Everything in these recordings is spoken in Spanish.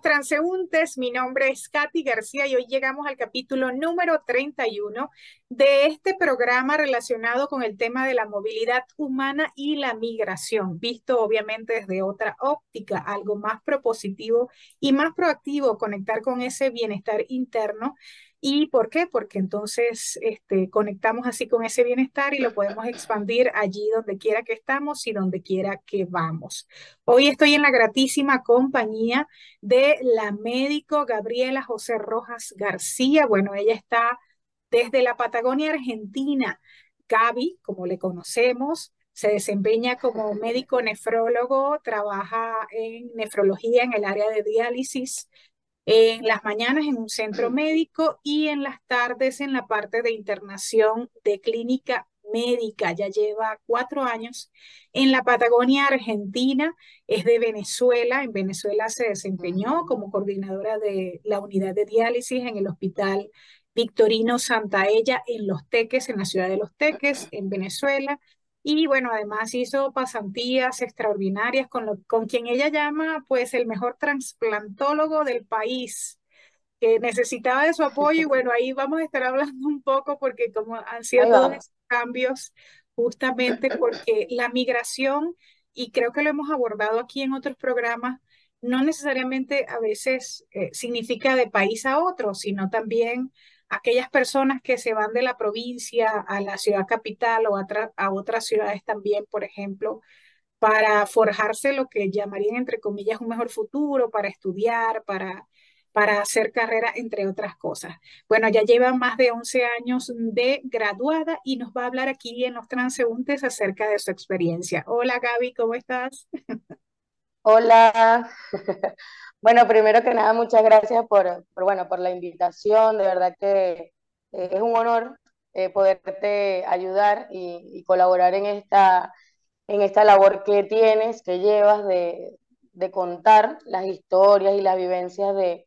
transeúntes, mi nombre es Katy García y hoy llegamos al capítulo número 31 de este programa relacionado con el tema de la movilidad humana y la migración, visto obviamente desde otra óptica, algo más propositivo y más proactivo, conectar con ese bienestar interno ¿Y por qué? Porque entonces este, conectamos así con ese bienestar y lo podemos expandir allí donde quiera que estamos y donde quiera que vamos. Hoy estoy en la gratísima compañía de la médico Gabriela José Rojas García. Bueno, ella está desde la Patagonia Argentina. Gaby, como le conocemos, se desempeña como médico nefrólogo, trabaja en nefrología en el área de diálisis en las mañanas en un centro médico y en las tardes en la parte de internación de clínica médica. Ya lleva cuatro años en la Patagonia Argentina, es de Venezuela. En Venezuela se desempeñó como coordinadora de la unidad de diálisis en el hospital Victorino Santaella en Los Teques, en la ciudad de Los Teques, en Venezuela. Y bueno, además hizo pasantías extraordinarias con, lo, con quien ella llama pues el mejor trasplantólogo del país, que necesitaba de su apoyo y bueno, ahí vamos a estar hablando un poco porque como han sido todos esos cambios, justamente porque la migración, y creo que lo hemos abordado aquí en otros programas, no necesariamente a veces eh, significa de país a otro, sino también aquellas personas que se van de la provincia a la ciudad capital o a, a otras ciudades también, por ejemplo, para forjarse lo que llamarían, entre comillas, un mejor futuro, para estudiar, para, para hacer carrera, entre otras cosas. Bueno, ya lleva más de 11 años de graduada y nos va a hablar aquí en los transeúntes acerca de su experiencia. Hola Gaby, ¿cómo estás? Hola, Bueno, primero que nada, muchas gracias por, bueno, por la invitación. De verdad que eh, es un honor eh, poderte ayudar y, colaborar en esta, en esta labor que tienes, que llevas de, contar las historias y las vivencias de,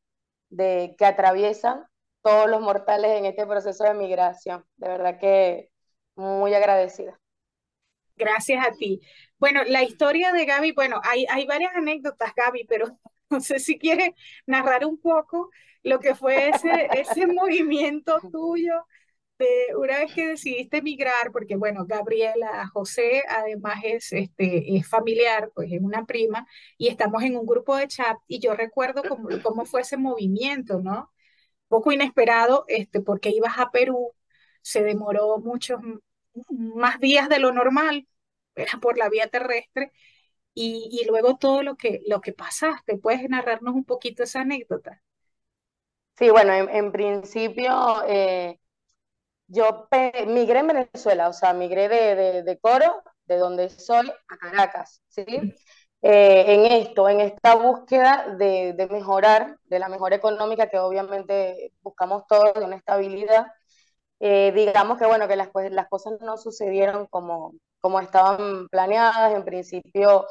de, que atraviesan todos los mortales en este proceso de migración. De verdad que muy agradecida. Gracias a ti. Bueno, la historia de Gaby, bueno, hay, hay varias anécdotas, Gaby, pero no sé si quieres narrar un poco lo que fue ese, ese movimiento tuyo de una vez que decidiste emigrar, porque bueno, Gabriela José además es, este, es familiar, pues es una prima, y estamos en un grupo de chat, y yo recuerdo cómo, cómo fue ese movimiento, ¿no? Poco inesperado, este, porque ibas a Perú, se demoró muchos más días de lo normal, era por la vía terrestre, y, luego todo lo que, lo que pasaste. ¿Puedes narrarnos un poquito esa anécdota? Sí, bueno, en, principio eh, yo migré en Venezuela, o sea, migré de, de, Coro, de donde soy, a Caracas, ¿sí? Eh, en esto, en esta búsqueda de, de, mejorar, de la mejora económica que obviamente buscamos todos, de una estabilidad, eh, digamos que bueno, que las, pues, las cosas no sucedieron como, como estaban planeadas, en principio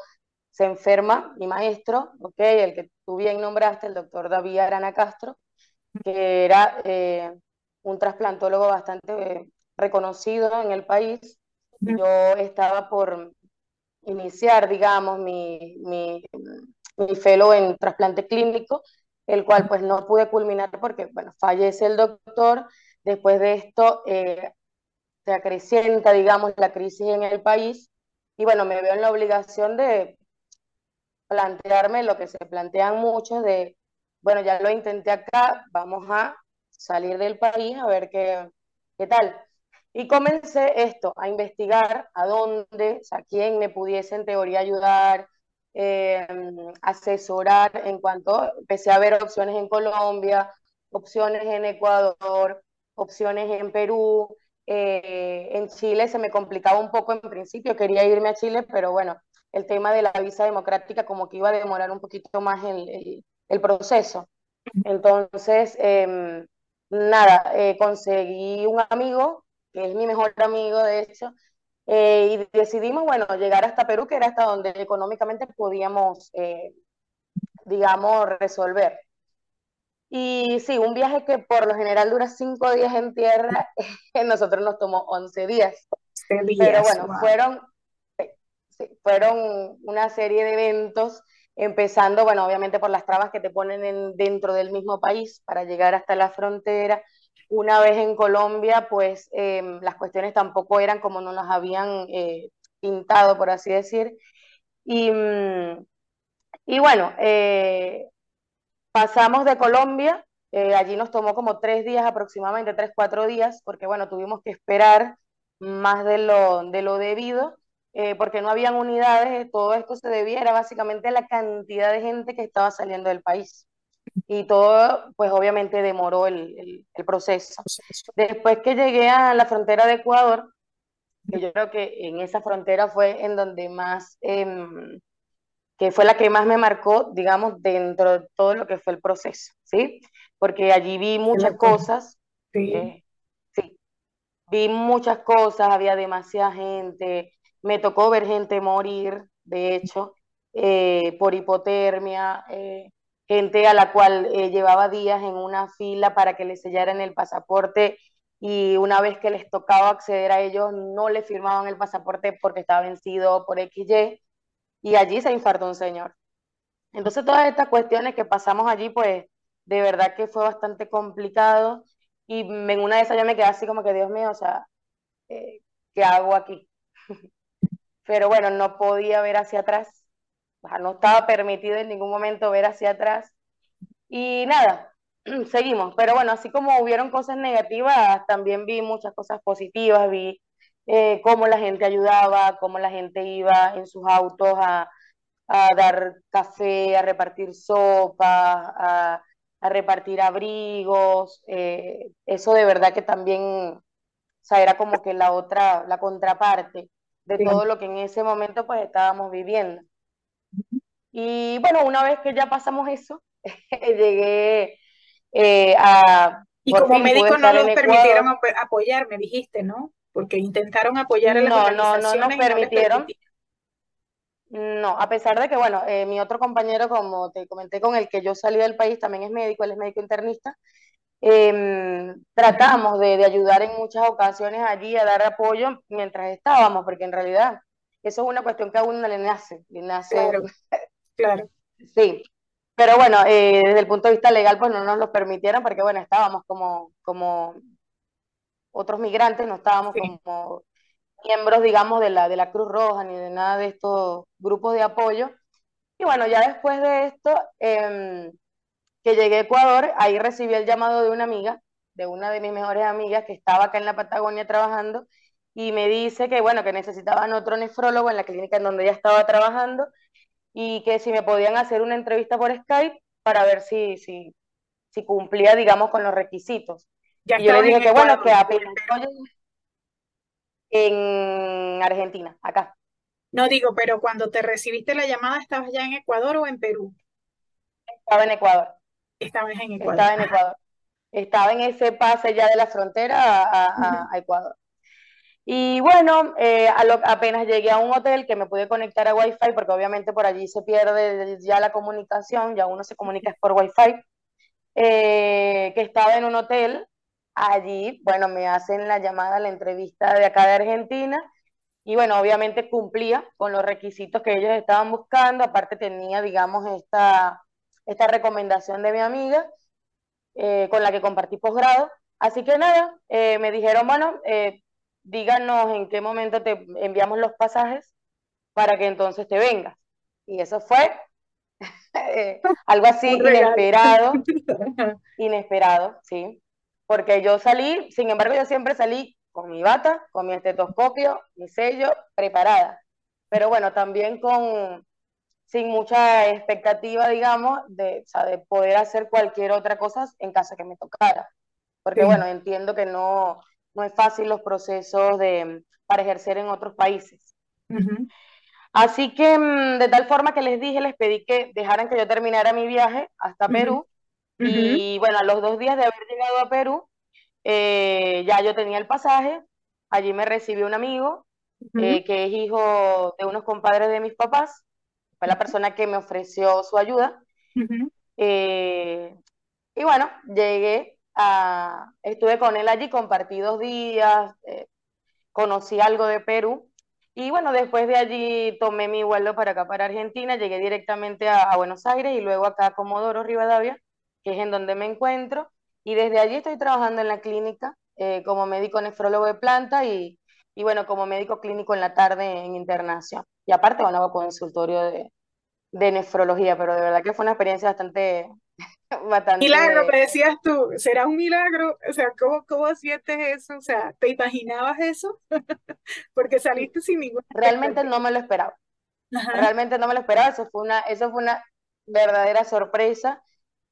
se enferma mi maestro, okay, el que tú bien nombraste, el doctor David Arana Castro, que era eh, un trasplantólogo bastante reconocido en el país. Yo estaba por iniciar, digamos, mi, mi, mi fellow en trasplante clínico, el cual pues no pude culminar porque, bueno, fallece el doctor. Después de esto eh, se acrecienta, digamos, la crisis en el país y bueno, me veo en la obligación de plantearme lo que se plantean muchos de, bueno, ya lo intenté acá, vamos a salir del país a ver qué, qué tal. Y comencé esto, a investigar a dónde, o sea, quién me pudiese en teoría ayudar, eh, asesorar en cuanto, empecé a ver opciones en Colombia, opciones en Ecuador, opciones en Perú, eh, en Chile se me complicaba un poco en principio, quería irme a Chile, pero bueno, el tema de la visa democrática como que iba a demorar un poquito más el, el, proceso. Entonces, em, nada, eh, conseguí un amigo, que es mi mejor amigo de hecho, eh, y decidimos, bueno, llegar hasta Perú, que era hasta donde económicamente podíamos, eh, digamos, resolver. Y sí, un viaje que por lo general dura cinco días en tierra, nosotros nos tomó 11 días. Pero bueno, fueron fueron una serie de eventos empezando, bueno, obviamente por las trabas que te ponen en, dentro del mismo país para llegar hasta la frontera. Una vez en Colombia, pues em, las cuestiones tampoco eran como nos las habían eh, pintado, por así decir. Y, mm, y bueno, eh, pasamos de Colombia, eh, allí nos tomó como tres días aproximadamente, tres, cuatro días, porque bueno, tuvimos que esperar más de lo, de lo debido eh, porque no habían unidades, todo esto se debiera básicamente a la cantidad de gente que estaba saliendo del país. Y todo, pues obviamente demoró el, el, proceso. Después que llegué a la frontera de Ecuador, que yo creo que en esa frontera fue en donde más, em, que fue la que más me marcó, digamos, dentro de todo lo que fue el proceso, ¿sí? Porque allí vi muchas cosas. Sí. Eh, sí. Vi muchas cosas, había demasiada gente, me tocó ver gente morir, de hecho, eh, por hipotermia, eh, gente a la cual llevaba días en una fila para que le sellaran el pasaporte y una vez que les tocaba acceder a ellos no le firmaban el pasaporte porque estaba vencido por XY y allí se infartó un señor. Entonces todas estas cuestiones que pasamos allí, pues de verdad que fue bastante complicado y en una de esas yo me quedé así como que Dios mío, o sea, ¿qué hago aquí? pero bueno, no podía ver hacia atrás, no estaba permitido en ningún momento ver hacia atrás. Y nada, seguimos, pero bueno, así como hubieron cosas negativas, también vi muchas cosas positivas, vi eh, cómo la gente ayudaba, cómo la gente iba en sus autos a, dar café, a repartir sopa, a, repartir abrigos, eh, eso de verdad que también, o sea, era como que la otra, la contraparte de todo lo que en ese momento pues estábamos viviendo. Y bueno, una vez que ya pasamos eso, llegué eh, a... Y como médico no nos permitieron apoyar, me dijiste, ¿no? Porque intentaron apoyar a las no, No, no nos permitieron. No, a pesar de que, bueno, eh, mi otro compañero, como te comenté, con el que yo salí del país, también es médico, él es médico internista, eh, tratamos de, de, ayudar en muchas ocasiones allí a dar apoyo mientras estábamos, porque en realidad eso es una cuestión que a uno le nace, le nace. Claro, claro. Sí, pero bueno, eh, desde el punto de vista legal, pues no nos lo permitieron, porque bueno, estábamos como, como otros migrantes, no estábamos como miembros, digamos, de la, de la Cruz Roja ni de nada de estos grupos de apoyo. Y bueno, ya después de esto, eh, que llegué a Ecuador, ahí recibí el llamado de una amiga, de una de mis mejores amigas que estaba acá en la Patagonia trabajando y me dice que bueno, que necesitaban otro nefrólogo en la clínica en donde ella estaba trabajando y que si me podían hacer una entrevista por Skype para ver si, si, si cumplía, digamos, con los requisitos. Y yo le dije que bueno, que apenas en Argentina, acá. No digo, pero cuando te recibiste la llamada, ¿estabas ya en Ecuador o en Perú? Estaba en Ecuador. Estaba en Ecuador. Estaba en Ecuador. Estaba en ese pase ya de la frontera a, Ecuador. Y bueno, eh, apenas llegué a un hotel que me pude conectar a Wi-Fi, porque obviamente por allí se pierde ya la comunicación, ya uno se comunica por Wi-Fi, eh, que estaba en un hotel. Allí, bueno, me hacen la llamada, la entrevista de acá de Argentina, y bueno, obviamente cumplía con los requisitos que ellos estaban buscando, aparte tenía, digamos, esta esta recomendación de mi amiga eh, con la que compartí posgrado. Así que nada, eh, me dijeron, bueno, eh, díganos en qué momento te enviamos los pasajes para que entonces te vengas. Y eso fue algo así inesperado, inesperado, sí. Porque yo salí, sin embargo, yo siempre salí con mi bata, con mi estetoscopio, mi sello, preparada. Pero bueno, también con, sin mucha expectativa, digamos, de, de poder hacer cualquier otra cosa en caso que me tocara. Porque, bueno, entiendo que no, no es fácil los procesos de, para ejercer en otros países. Así que, mm, de tal forma que les dije, les pedí que dejaran que yo terminara mi viaje hasta Perú. Y bueno, a los dos días de haber llegado a Perú, eh, ya yo tenía el pasaje. Allí me recibió un amigo eh, que es hijo de unos compadres de mis papás fue la persona que me ofreció su ayuda. Eh, y bueno, llegué a, estuve con él allí, compartí dos días, conocí algo de Perú. Y bueno, después de allí tomé mi vuelo para acá, para Argentina, llegué directamente a, a Buenos Aires y luego acá a Comodoro Rivadavia, que es en donde me encuentro. Y desde allí estoy trabajando en la clínica eh, como médico nefrólogo de planta y, y, bueno, como médico clínico en la tarde en internación. Y aparte, bueno, hago consultorio de, de nefrología, pero de verdad que fue una experiencia bastante... bastante... Milagro, me decías tú, ¿será un milagro? O sea, ¿cómo, cómo sientes eso? O sea, ¿te imaginabas eso? Porque saliste sin ninguna... Realmente no me lo esperaba. Ajá. Realmente no me lo esperaba, eso fue una, eso fue una verdadera sorpresa.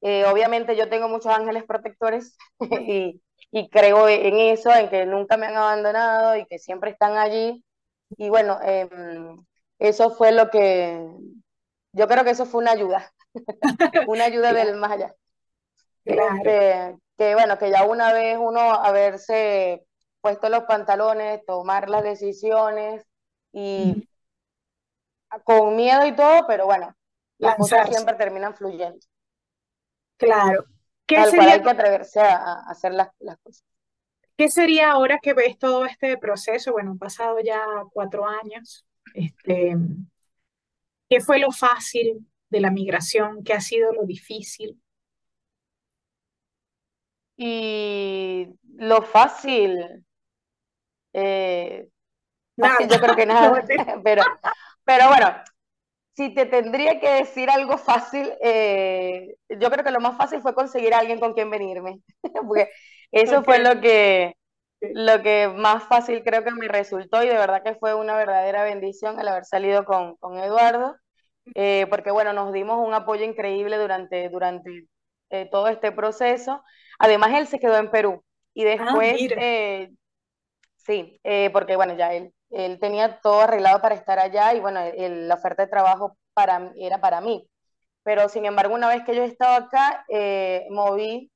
Eh, obviamente yo tengo muchos ángeles protectores y, y creo en eso, en que nunca me han abandonado y que siempre están allí. Y bueno, eh, eso fue lo que, yo creo que eso fue una ayuda, una ayuda del más allá. Claro. Este, que bueno, que ya una vez uno haberse puesto los pantalones, tomar las decisiones y mm. con miedo y todo, pero bueno, las cosas siempre terminan fluyendo. Claro. ¿Qué Tal sería, cual hay que atreverse a, a hacer las, las, cosas. ¿Qué sería ahora que ves todo este proceso? Bueno, han pasado ya cuatro años. Este, ¿Qué fue lo fácil de la migración? ¿Qué ha sido lo difícil? Y lo fácil, eh, fácil yo creo que nada, pero, pero bueno, si te tendría que decir algo fácil, eh, yo creo que lo más fácil fue conseguir a alguien con quien venirme, porque eso okay. fue lo que, lo que más fácil creo que me resultó y de verdad que fue una verdadera bendición el haber salido con, con Eduardo, eh, porque bueno, nos dimos un apoyo increíble durante, durante eh, todo este proceso. Además, él se quedó en Perú y ah, después, ah, sí, porque bueno, ya él él tenía todo arreglado para estar allá y bueno, el, la oferta de trabajo para, era para mí. Pero sin embargo, una vez que yo estaba acá, eh, moví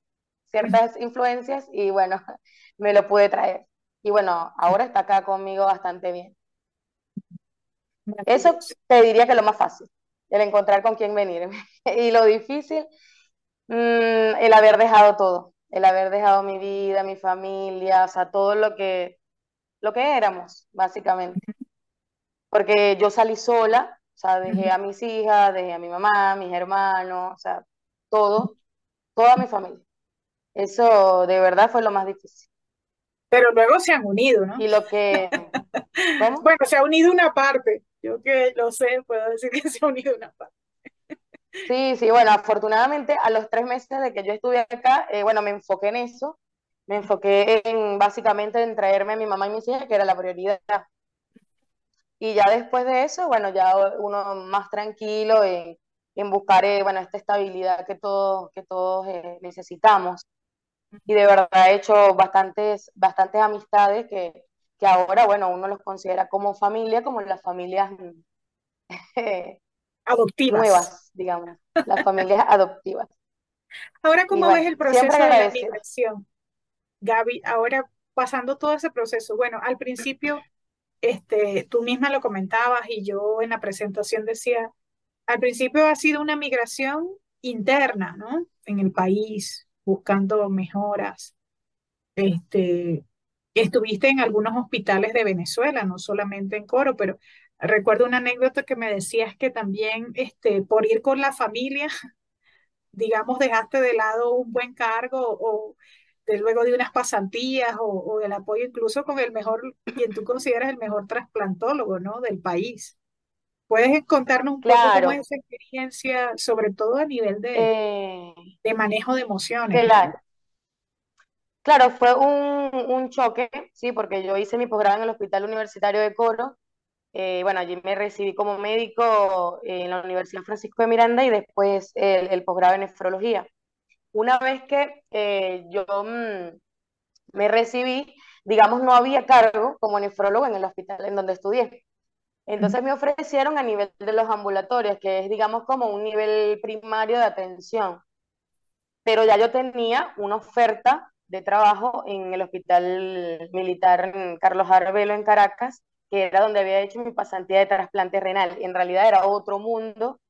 ciertas influencias y bueno, me lo pude traer. Y bueno, ahora está acá conmigo bastante bien. Eso te diría que lo más fácil, el encontrar con quién venir. y lo difícil, mmm, el haber dejado todo, el haber dejado mi vida, mi familia, o sea, todo lo que lo que éramos, básicamente. Porque yo salí sola, o sea, dejé a mis hijas, dejé a mi mamá, a mis hermanos, o sea, todo, toda mi familia. Eso de verdad fue lo más difícil. Pero luego se han unido, ¿no? Y lo que... ¿Cómo? Bueno, se ha unido una parte. Yo que lo sé, puedo decir que se ha unido una parte. Sí, sí, bueno, afortunadamente a los tres meses de que yo estuve acá, eh, bueno, me enfoqué en eso me enfoqué en básicamente en traerme a mi mamá y mis hijas, que era la prioridad. Y ya después de eso, bueno, ya uno más tranquilo en, en buscar, eh, bueno, esta estabilidad que todos, que todos eh, necesitamos. Y de verdad he hecho bastantes, bastantes amistades que, que ahora, bueno, uno los considera como familia, como las familias adoptivas. Nuevas, digamos, las familias adoptivas. Ahora, ¿cómo bueno, ves el proceso de la migración? Gaby, ahora pasando todo ese proceso, bueno, al principio, este, tú misma lo comentabas y yo en la presentación decía, al principio ha sido una migración interna, ¿no? En el país, buscando mejoras. Este, estuviste en algunos hospitales de Venezuela, no solamente en Coro, pero recuerdo una anécdota que me decías que también, este, por ir con la familia, digamos, dejaste de lado un buen cargo o de luego de unas pasantías o, o, el apoyo incluso con el mejor, quien tú consideras el mejor trasplantólogo, ¿no? Del país. ¿Puedes contarnos un claro. poco cómo es esa experiencia, sobre todo a nivel de, eh, de manejo de emociones? Claro. Claro, fue un, un, choque, sí, porque yo hice mi posgrado en el Hospital Universitario de Coro. Eh, bueno, allí me recibí como médico en la Universidad Francisco de Miranda y después el, el posgrado en nefrología. Una vez que eh, yo mmm, me recibí, digamos, no había cargo como nefrólogo en el hospital en donde estudié. Entonces me ofrecieron a nivel de los ambulatorios, que es, digamos, como un nivel primario de atención. Pero ya yo tenía una oferta de trabajo en el Hospital Militar Carlos Arbelo en Caracas, que era donde había hecho mi pasantía de trasplante renal. En realidad era otro mundo,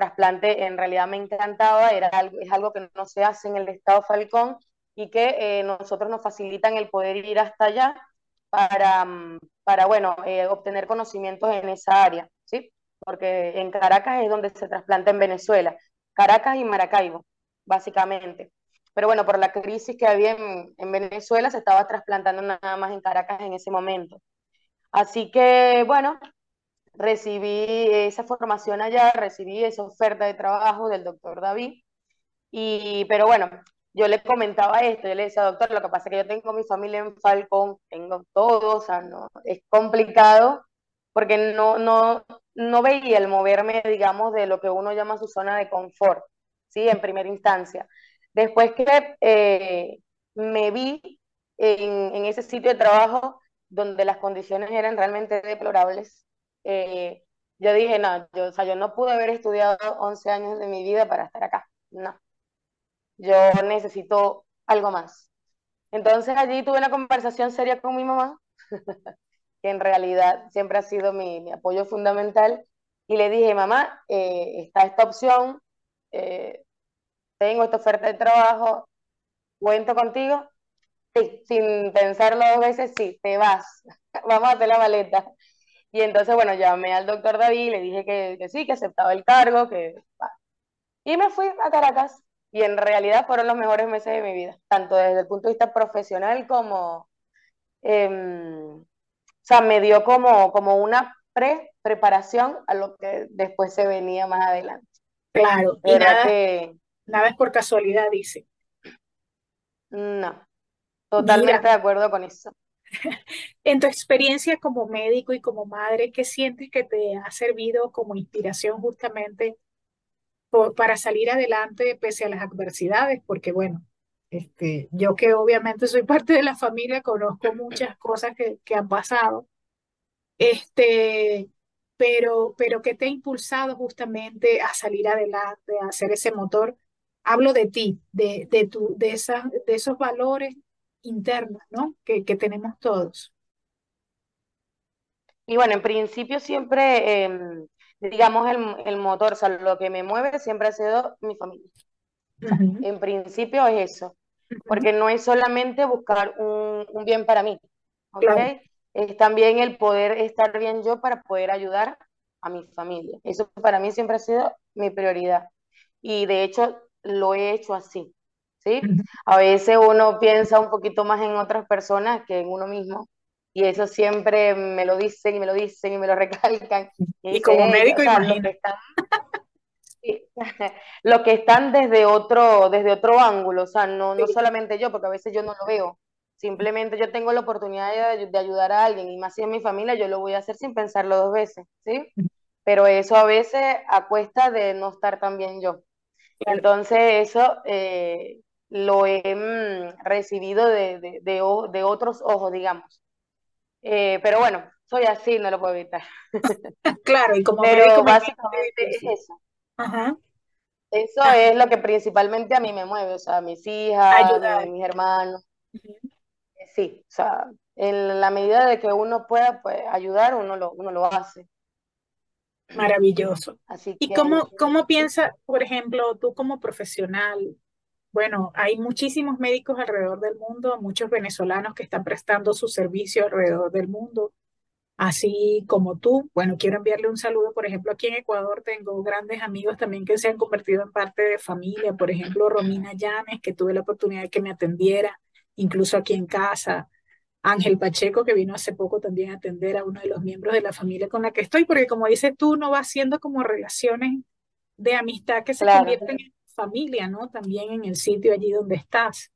trasplante en realidad me encantaba, era algo, es algo que no se hace en el estado Falcón y que eh, nosotros nos facilitan el poder ir hasta allá para, mm, para bueno, eh, obtener conocimientos en esa área, ¿sí? Porque en Caracas es donde se trasplanta en Venezuela, Caracas y Maracaibo, básicamente. Pero bueno, por la crisis que había en, en Venezuela, se estaba trasplantando nada más en Caracas en ese momento. Así que, bueno, recibí esa formación allá, recibí esa oferta de trabajo del doctor David, y, pero bueno, yo le comentaba esto, yo le decía, doctor, lo que pasa es que yo tengo mi familia en Falcón, tengo todo, o sea, no, es complicado, porque no, no, no veía el moverme, digamos, de lo que uno llama su zona de confort, ¿sí? En primera instancia. Después que eh, me vi en, en, ese sitio de trabajo donde las condiciones eran realmente deplorables, eh, yo dije, no, yo, o sea, yo no pude haber estudiado 11 años de mi vida para estar acá, no. Yo necesito algo más. Entonces allí tuve una conversación seria con mi mamá, que en realidad siempre ha sido mi, mi apoyo fundamental, y le dije, mamá, eh, está esta opción, eh, tengo esta oferta de trabajo, cuento contigo. Sí, sin pensarlo dos veces, sí, te vas, vamos a hacer la maleta. Y entonces, bueno, llamé al doctor David, le dije que, que sí, que aceptaba el cargo, que... Y me fui a Caracas y en realidad fueron los mejores meses de mi vida, tanto desde el punto de vista profesional como, eh, o sea, me dio como, como una pre-preparación a lo que después se venía más adelante. Claro, y nada, que, nada es por casualidad, dice. No, totalmente Mira, de acuerdo con eso. En tu experiencia como médico y como madre, ¿qué sientes que te ha servido como inspiración justamente para salir adelante pese a las adversidades? Porque bueno, este, yo que obviamente soy parte de la familia, conozco muchas cosas que, que han pasado, este, pero, pero ¿qué te ha impulsado justamente a salir adelante, a hacer ese motor? Hablo de ti, de, de, tu, de, esas, de esos valores internos, ¿no? Que, que tenemos todos. Y bueno, en principio siempre, eh, digamos, el, el, motor, o sea, lo que me mueve siempre ha sido mi familia. Uh -huh. En principio es eso, uh -huh. porque no es solamente buscar un, un bien para mí, ¿ok? Claro. Es también el poder estar bien yo para poder ayudar a mi familia. Eso para mí siempre ha sido mi prioridad. Y de hecho lo he hecho así. ¿Sí? A veces uno piensa un poquito más en otras personas que en uno mismo, y eso siempre me lo dicen y me lo dicen y me lo recalcan. Y, y como médico, o sea, lo, que están, lo que están desde otro, desde otro ángulo, o sea, no, no solamente yo, porque a veces yo no lo veo, simplemente yo tengo la oportunidad de, de ayudar a alguien, y más si es mi familia, yo lo voy a hacer sin pensarlo dos veces, ¿sí? Pero eso a veces a cuesta de no estar tan bien yo. Entonces eso eh, lo he mm, recibido de, de, de, de, otros ojos, digamos. Eh, pero bueno, soy así, no lo puedo evitar. claro, y como pero básicamente es eso. Ajá. Eso Ajá. es lo que principalmente a mí me mueve, o sea, mis hijas, Ayudar. mis hermanos. Uh -huh. Sí, o sea, en la medida de que uno pueda pues, ayudar, uno lo, uno lo hace. Maravilloso. Así que, ¿Y cómo, cómo piensas, por ejemplo, tú como profesional, bueno, hay muchísimos médicos alrededor del mundo, muchos venezolanos que están prestando su servicio alrededor del mundo, así como tú. Bueno, quiero enviarle un saludo, por ejemplo, aquí en Ecuador tengo grandes amigos también que se han convertido en parte de familia, por ejemplo, Romina Llanes, que tuve la oportunidad de que me atendiera, incluso aquí en casa. Ángel Pacheco, que vino hace poco también a atender a uno de los miembros de la familia con la que estoy, porque como dices tú, no va haciendo como relaciones de amistad que se claro. convierten en familia, ¿no? También en el sitio allí donde estás.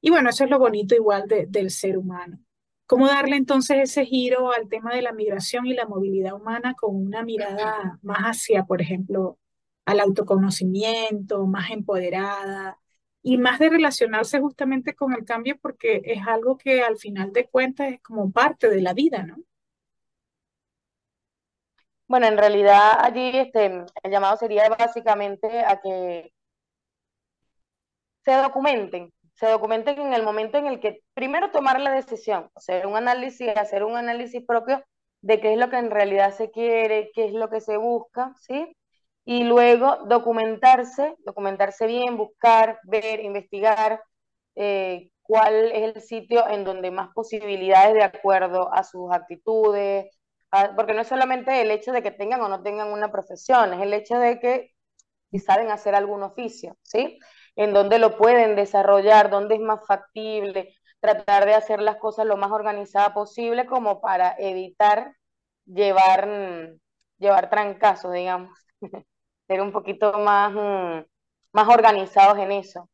Y bueno, eso es lo bonito igual de, del ser humano. ¿Cómo darle entonces ese giro al tema de la migración y la movilidad humana con una mirada más hacia, por ejemplo, al autoconocimiento, más empoderada y más de relacionarse justamente con el cambio porque es algo que al final de cuentas es como parte de la vida, ¿no? Bueno, en realidad allí este, el llamado sería básicamente a que se documenten, se documenten en el momento en el que primero tomar la decisión, hacer un análisis, hacer un análisis propio de qué es lo que en realidad se quiere, qué es lo que se busca, ¿sí? Y luego documentarse, documentarse bien, buscar, ver, investigar, eh, cuál es el sitio en donde más posibilidades de acuerdo a sus actitudes, porque no es solamente el hecho de que tengan o no tengan una profesión, es el hecho de que si saben hacer algún oficio, ¿sí? En donde lo pueden desarrollar, donde es más factible, tratar de hacer las cosas lo más organizada posible como para evitar llevar, llevar trancazos, digamos, ser un poquito más, mm, más organizados en eso.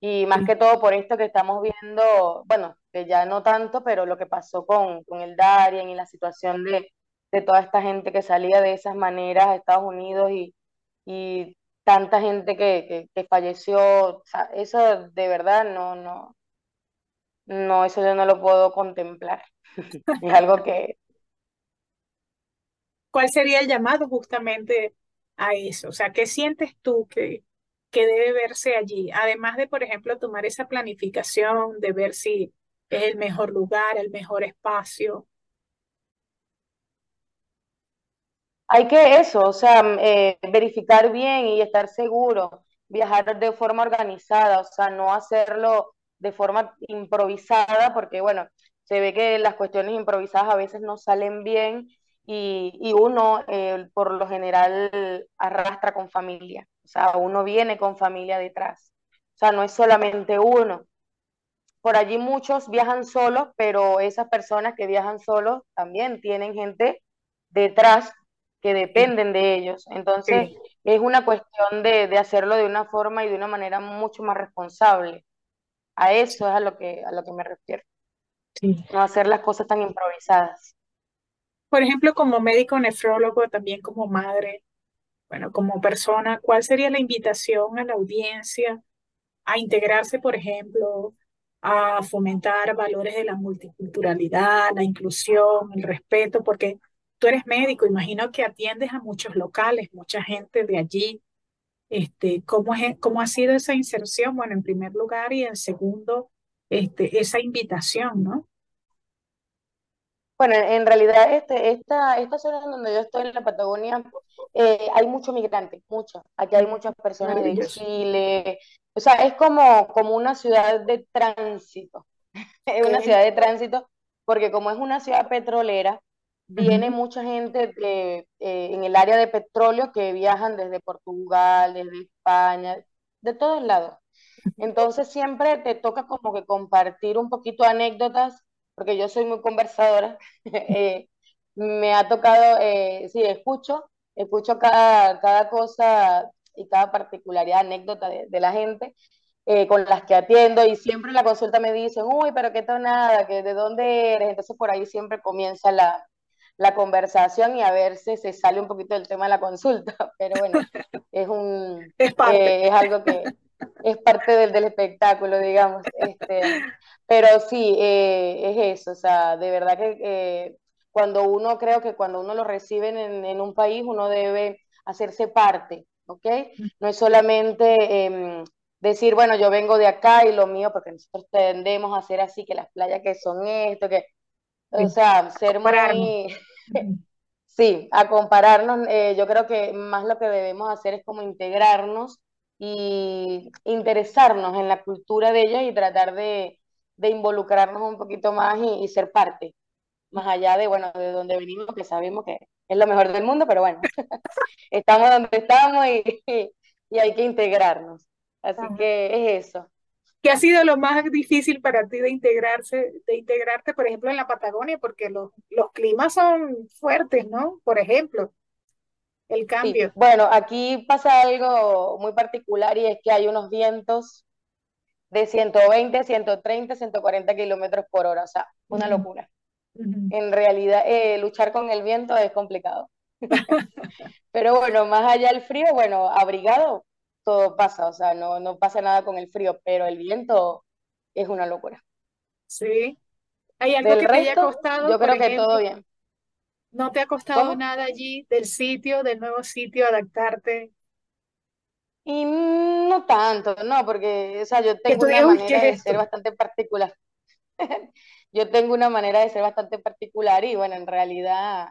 Y más que todo por esto que estamos viendo, bueno, que ya no tanto, pero lo que pasó con, con el Darien y la situación de, de toda esta gente que salía de esas maneras a Estados Unidos y, y tanta gente que, que, falleció, eso de verdad no, no, no, eso yo no lo puedo contemplar. es algo que... ¿Cuál sería el llamado justamente a eso? O sea, ¿qué sientes tú que, que debe verse allí? Además de, por ejemplo, tomar esa planificación, de ver si es el mejor lugar, el mejor espacio, Hay que eso, o sea, eh, verificar bien y estar seguro, viajar de forma organizada, o sea, no hacerlo de forma improvisada, porque bueno, se ve que las cuestiones improvisadas a veces no salen bien y, y uno eh, por lo general arrastra con familia, o sea, uno viene con familia detrás, o sea, no es solamente uno. Por allí muchos viajan solos, pero esas personas que viajan solos también tienen gente detrás que dependen de ellos. Entonces, es una cuestión de, de, hacerlo de una forma y de una manera mucho más responsable. A eso es a lo que, a lo que me refiero. No hacer las cosas tan improvisadas. Por ejemplo, como médico nefrólogo, también como madre, bueno, como persona, ¿cuál sería la invitación a la audiencia a integrarse, por ejemplo, a fomentar valores de la multiculturalidad, la inclusión, el respeto? Porque tú eres médico, imagino que atiendes a muchos locales, mucha gente de allí. Este, ¿cómo, es, ¿Cómo ha sido esa inserción? Bueno, en primer lugar y en segundo, este, esa invitación, ¿no? Bueno, en realidad este, esta, esta zona donde yo estoy en la Patagonia eh, hay muchos migrantes, muchos. Aquí hay muchas personas de Chile. O sea, es como, como una ciudad de tránsito. Es una ciudad de tránsito porque como es una ciudad petrolera, Viene mucha gente de, eh, en el área de petróleo que viajan desde Portugal, desde España, de todos lados. Entonces siempre te toca como que compartir un poquito anécdotas, porque yo soy muy conversadora. Eh, me ha tocado, eh, sí, escucho, escucho cada, cada cosa y cada particularidad, anécdota de, de la gente eh, con las que atiendo y siempre en la consulta me dicen, uy, pero qué tonada, que de dónde eres. Entonces por ahí siempre comienza la, la conversación y a ver si se sale un poquito del tema de la consulta, pero bueno, es un es, eh, algo que es parte del, del espectáculo, digamos. Este, pero sí, eh, es eso, o sea, de verdad que eh, cuando uno, creo que cuando uno lo recibe en, en, un país, uno debe hacerse parte, ¿ok? No es solamente em, decir, bueno, yo vengo de acá y lo mío, porque nosotros tendemos a hacer así, que las playas que son esto, que, o sea, ser muy... Sí, a compararnos, eh, yo creo que más lo que debemos hacer es como integrarnos y interesarnos en la cultura de ellos y tratar de, involucrarnos un poquito más y, ser parte, más allá de, bueno, de donde venimos, que sabemos que es lo mejor del mundo, pero bueno, estamos donde estamos y, y hay que integrarnos. Así que es eso. ¿Qué ha sido lo más difícil para ti de integrarse, de integrarte, por ejemplo, en la Patagonia? Porque los, los climas son fuertes, ¿no? Por ejemplo, el cambio. Bueno, aquí pasa algo muy particular y es que hay unos vientos de 120, 130, 140 kilómetros por hora, o sea, una locura. En realidad, eh, luchar con el viento es complicado. Pero bueno, más allá del frío, bueno, abrigado, todo pasa, o sea, no, no pasa nada con el frío, pero el viento es una locura. Sí. ¿Hay algo que te haya costado? Yo creo que todo bien. ¿No te ha costado nada allí del sitio, del nuevo sitio, adaptarte? Y no tanto, no, porque, o sea, yo tengo una manera de ser bastante particular. yo tengo una manera de ser bastante particular y bueno, en realidad,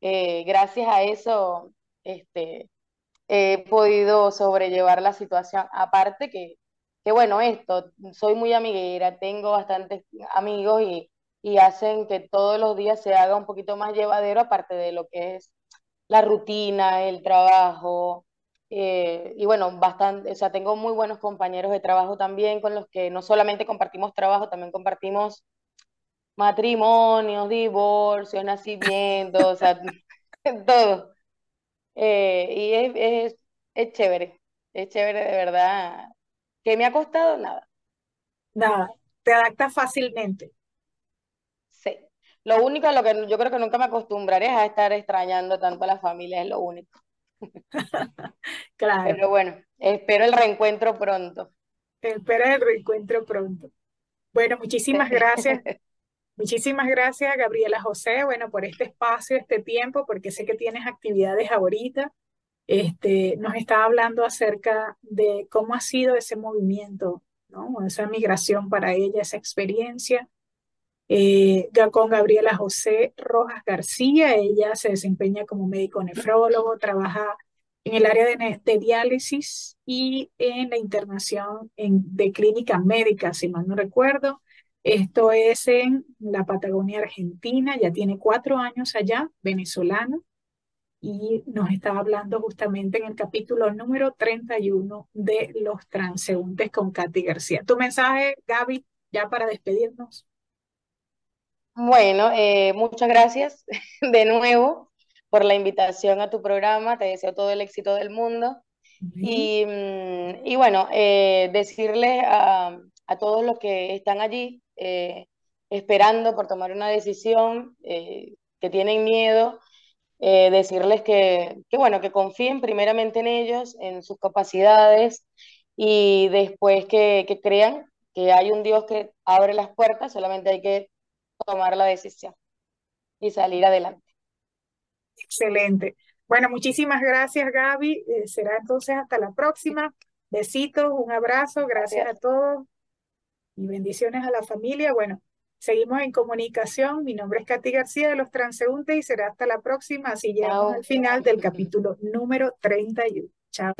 eh, gracias a eso, este, he podido sobrellevar la situación. Aparte que que bueno, esto, soy muy amiguera, tengo bastantes amigos y, y hacen que todos los días se haga un poquito más llevadero, aparte de lo que es la rutina, el trabajo. Eh, y bueno, bastante, o sea, tengo muy buenos compañeros de trabajo también con los que no solamente compartimos trabajo, también compartimos matrimonios, divorcios, nacimientos, o sea, todo. Eh, y es, es, es chévere, es chévere de verdad. ¿Qué me ha costado? Nada. Nada, te adaptas fácilmente. Sí. Lo único a lo que yo creo que nunca me acostumbraré es a estar extrañando tanto a la familia, es lo único. Claro, Pero bueno, espero el reencuentro pronto. espera el reencuentro pronto. Bueno, muchísimas gracias. Muchísimas gracias, Gabriela José, bueno, por este espacio, este tiempo, porque sé que tienes actividades ahorita. Este, nos estaba hablando acerca de cómo ha sido ese movimiento, ¿no? Esa migración para ella, esa experiencia. Eh, con Gabriela José Rojas García, ella se desempeña como médico nefrólogo, trabaja en el área de diálisis y en la internación en- de clínica médica, si mal no recuerdo. Esto es en la Patagonia Argentina, ya tiene cuatro años allá, venezolana, y nos estaba hablando justamente en el capítulo número 31 de Los Transeúntes con Katy García. Tu mensaje, Gaby, ya para despedirnos. Bueno, eh, muchas gracias de nuevo por la invitación a tu programa. Te deseo todo el éxito del mundo. Y, mm, y bueno, eh, decirles a, a todos los que están allí eh, esperando por tomar una decisión, eh, que tienen miedo, eh, decirles que, que, bueno, que confíen primeramente en ellos, en sus capacidades y después que, que crean que hay un Dios que abre las puertas, solamente hay que tomar la decisión y salir adelante. Excelente. Bueno, muchísimas gracias, Gaby. Eh, será entonces hasta la próxima. Besitos, un abrazo, gracias a todos y bendiciones a la familia. Bueno, seguimos en comunicación. Mi nombre es Katy García de Los Transeúntes y será hasta la próxima. Así llegamos Chao. al final del capítulo número 31. Chao.